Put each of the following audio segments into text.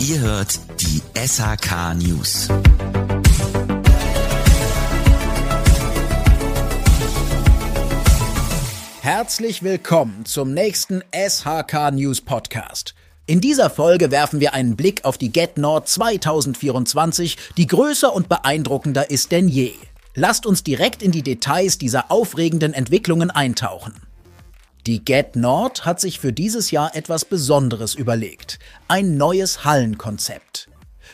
Ihr hört die SHK News. Herzlich willkommen zum nächsten SHK News Podcast. In dieser Folge werfen wir einen Blick auf die Get Nord 2024, die größer und beeindruckender ist denn je. Lasst uns direkt in die Details dieser aufregenden Entwicklungen eintauchen. Die Get Nord hat sich für dieses Jahr etwas Besonderes überlegt. Ein neues Hallenkonzept.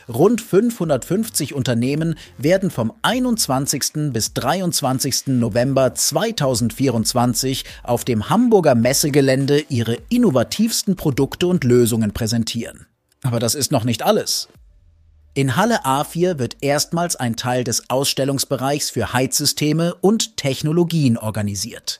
Rund 550 Unternehmen werden vom 21. bis 23. November 2024 auf dem Hamburger Messegelände ihre innovativsten Produkte und Lösungen präsentieren. Aber das ist noch nicht alles. In Halle A4 wird erstmals ein Teil des Ausstellungsbereichs für Heizsysteme und Technologien organisiert.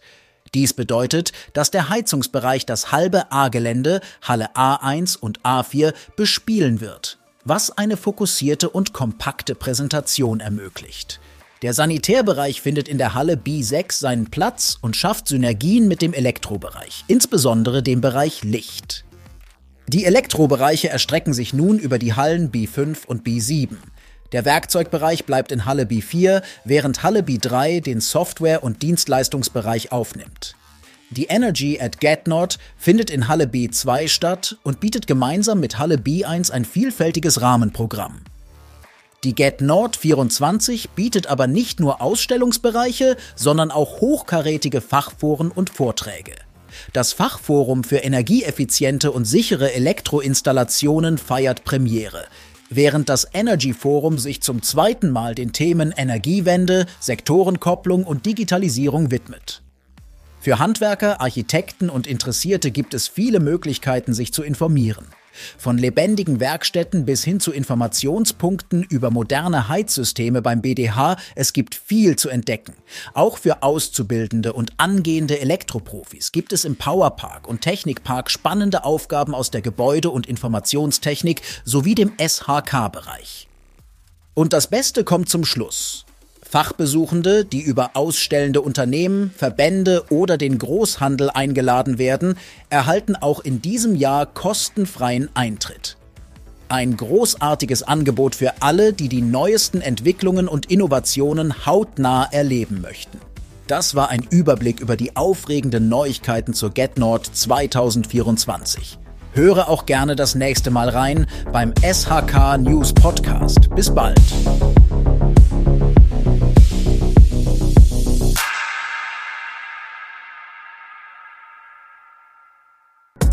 Dies bedeutet, dass der Heizungsbereich das halbe A-Gelände, Halle A1 und A4, bespielen wird, was eine fokussierte und kompakte Präsentation ermöglicht. Der Sanitärbereich findet in der Halle B6 seinen Platz und schafft Synergien mit dem Elektrobereich, insbesondere dem Bereich Licht. Die Elektrobereiche erstrecken sich nun über die Hallen B5 und B7. Der Werkzeugbereich bleibt in Halle B4, während Halle B3 den Software- und Dienstleistungsbereich aufnimmt. Die Energy at GetNord findet in Halle B2 statt und bietet gemeinsam mit Halle B1 ein vielfältiges Rahmenprogramm. Die GetNord 24 bietet aber nicht nur Ausstellungsbereiche, sondern auch hochkarätige Fachforen und Vorträge. Das Fachforum für energieeffiziente und sichere Elektroinstallationen feiert Premiere. Während das Energy Forum sich zum zweiten Mal den Themen Energiewende, Sektorenkopplung und Digitalisierung widmet. Für Handwerker, Architekten und Interessierte gibt es viele Möglichkeiten, sich zu informieren. Von lebendigen Werkstätten bis hin zu Informationspunkten über moderne Heizsysteme beim BDH, es gibt viel zu entdecken. Auch für Auszubildende und angehende Elektroprofis gibt es im Powerpark und Technikpark spannende Aufgaben aus der Gebäude- und Informationstechnik sowie dem SHK-Bereich. Und das Beste kommt zum Schluss. Fachbesuchende, die über ausstellende Unternehmen, Verbände oder den Großhandel eingeladen werden, erhalten auch in diesem Jahr kostenfreien Eintritt. Ein großartiges Angebot für alle, die die neuesten Entwicklungen und Innovationen hautnah erleben möchten. Das war ein Überblick über die aufregenden Neuigkeiten zur GetNord 2024. Höre auch gerne das nächste Mal rein beim SHK News Podcast. Bis bald.